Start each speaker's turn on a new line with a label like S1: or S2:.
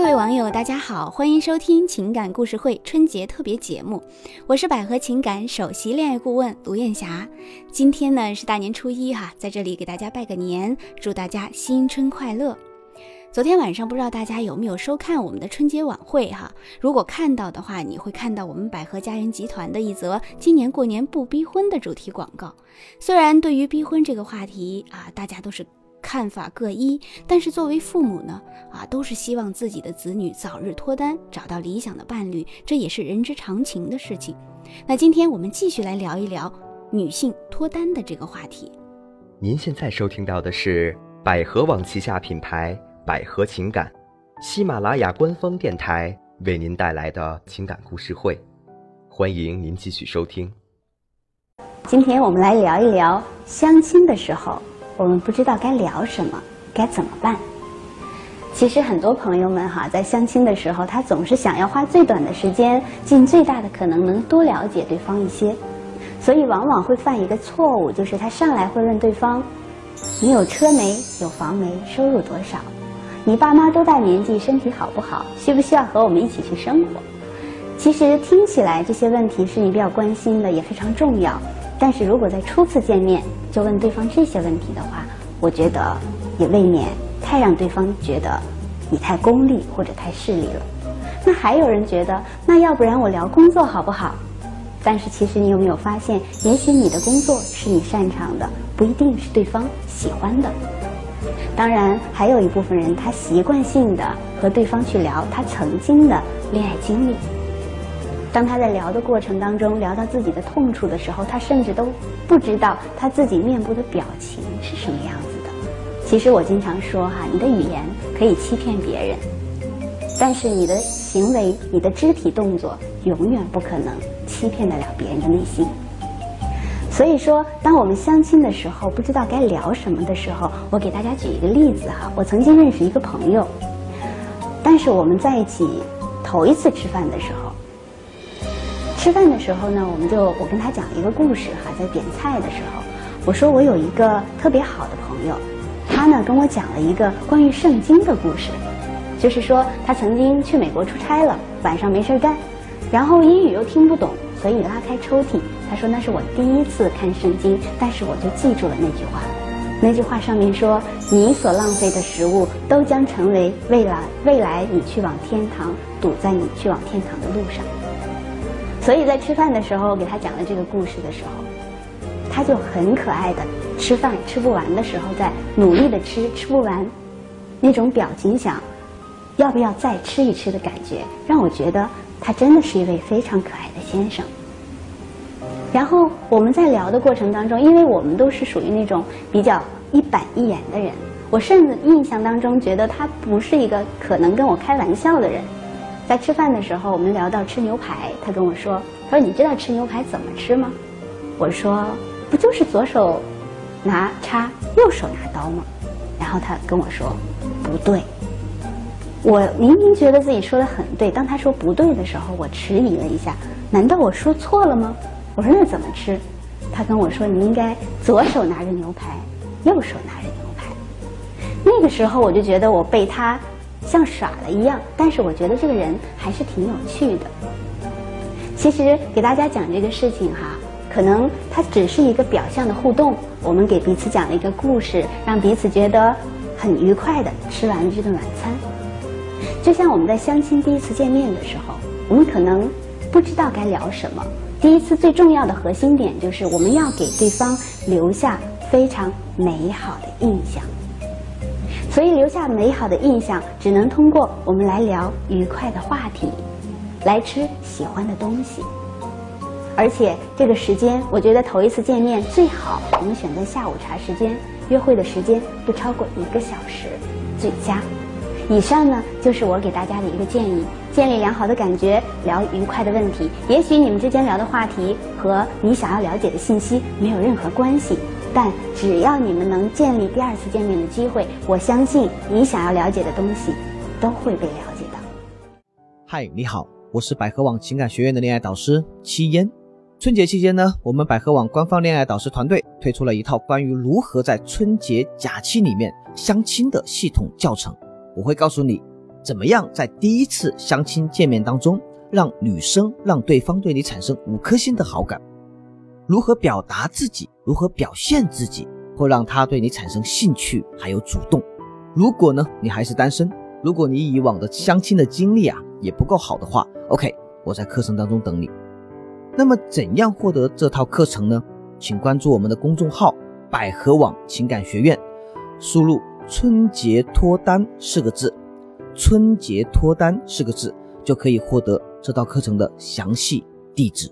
S1: 各位网友，大家好，欢迎收听情感故事会春节特别节目，我是百合情感首席恋爱顾问卢艳霞。今天呢是大年初一哈，在这里给大家拜个年，祝大家新春快乐。昨天晚上不知道大家有没有收看我们的春节晚会哈？如果看到的话，你会看到我们百合家园集团的一则今年过年不逼婚的主题广告。虽然对于逼婚这个话题啊，大家都是。看法各异，但是作为父母呢，啊，都是希望自己的子女早日脱单，找到理想的伴侣，这也是人之常情的事情。那今天我们继续来聊一聊女性脱单的这个话题。
S2: 您现在收听到的是百合网旗下品牌百合情感，喜马拉雅官方电台为您带来的情感故事会，欢迎您继续收听。
S1: 今天我们来聊一聊相亲的时候。我们不知道该聊什么，该怎么办？其实很多朋友们哈，在相亲的时候，他总是想要花最短的时间，尽最大的可能能多了解对方一些，所以往往会犯一个错误，就是他上来会问对方：“你有车没？有房没？收入多少？你爸妈多大年纪？身体好不好？需不需要和我们一起去生活？”其实听起来这些问题是你比较关心的，也非常重要。但是如果在初次见面就问对方这些问题的话，我觉得也未免太让对方觉得你太功利或者太势利了。那还有人觉得，那要不然我聊工作好不好？但是其实你有没有发现，也许你的工作是你擅长的，不一定是对方喜欢的。当然，还有一部分人他习惯性的和对方去聊他曾经的恋爱经历。当他在聊的过程当中聊到自己的痛处的时候，他甚至都不知道他自己面部的表情是什么样子的。其实我经常说哈，你的语言可以欺骗别人，但是你的行为、你的肢体动作永远不可能欺骗得了别人的内心。所以说，当我们相亲的时候不知道该聊什么的时候，我给大家举一个例子哈。我曾经认识一个朋友，但是我们在一起头一次吃饭的时候。吃饭的时候呢，我们就我跟他讲了一个故事哈，在点菜的时候，我说我有一个特别好的朋友，他呢跟我讲了一个关于圣经的故事，就是说他曾经去美国出差了，晚上没事干，然后英语又听不懂，所以拉开抽屉，他说那是我第一次看圣经，但是我就记住了那句话，那句话上面说你所浪费的食物都将成为未来未来你去往天堂堵在你去往天堂的路上。所以在吃饭的时候给他讲了这个故事的时候，他就很可爱的吃饭吃不完的时候在努力的吃吃不完，那种表情想要不要再吃一吃的感觉，让我觉得他真的是一位非常可爱的先生。然后我们在聊的过程当中，因为我们都是属于那种比较一板一眼的人，我甚至印象当中觉得他不是一个可能跟我开玩笑的人。在吃饭的时候，我们聊到吃牛排，他跟我说：“他说你知道吃牛排怎么吃吗？”我说：“不就是左手拿叉，右手拿刀吗？”然后他跟我说：“不对。”我明明觉得自己说的很对，当他说不对的时候，我迟疑了一下。难道我说错了吗？我说那怎么吃？他跟我说：“你应该左手拿着牛排，右手拿着牛排。”那个时候我就觉得我被他。像耍了一样，但是我觉得这个人还是挺有趣的。其实给大家讲这个事情哈，可能它只是一个表象的互动，我们给彼此讲了一个故事，让彼此觉得很愉快的吃完了这顿晚餐。就像我们在相亲第一次见面的时候，我们可能不知道该聊什么。第一次最重要的核心点就是我们要给对方留下非常美好的印象。所以留下美好的印象，只能通过我们来聊愉快的话题，来吃喜欢的东西。而且这个时间，我觉得头一次见面最好我们选择下午茶时间，约会的时间不超过一个小时，最佳。以上呢就是我给大家的一个建议：建立良好的感觉，聊愉快的问题。也许你们之间聊的话题和你想要了解的信息没有任何关系。但只要你们能建立第二次见面的机会，我相信你想要了解的东西都会被了解的。
S3: 嗨，你好，我是百合网情感学院的恋爱导师七烟。春节期间呢，我们百合网官方恋爱导师团队推出了一套关于如何在春节假期里面相亲的系统教程。我会告诉你怎么样在第一次相亲见面当中，让女生让对方对你产生五颗星的好感？如何表达自己，如何表现自己，会让他对你产生兴趣还有主动？如果呢，你还是单身，如果你以往的相亲的经历啊也不够好的话，OK，我在课程当中等你。那么怎样获得这套课程呢？请关注我们的公众号“百合网情感学院”，输入“春节脱单”四个字，“春节脱单”四个字就可以获得这套课程的详细地址。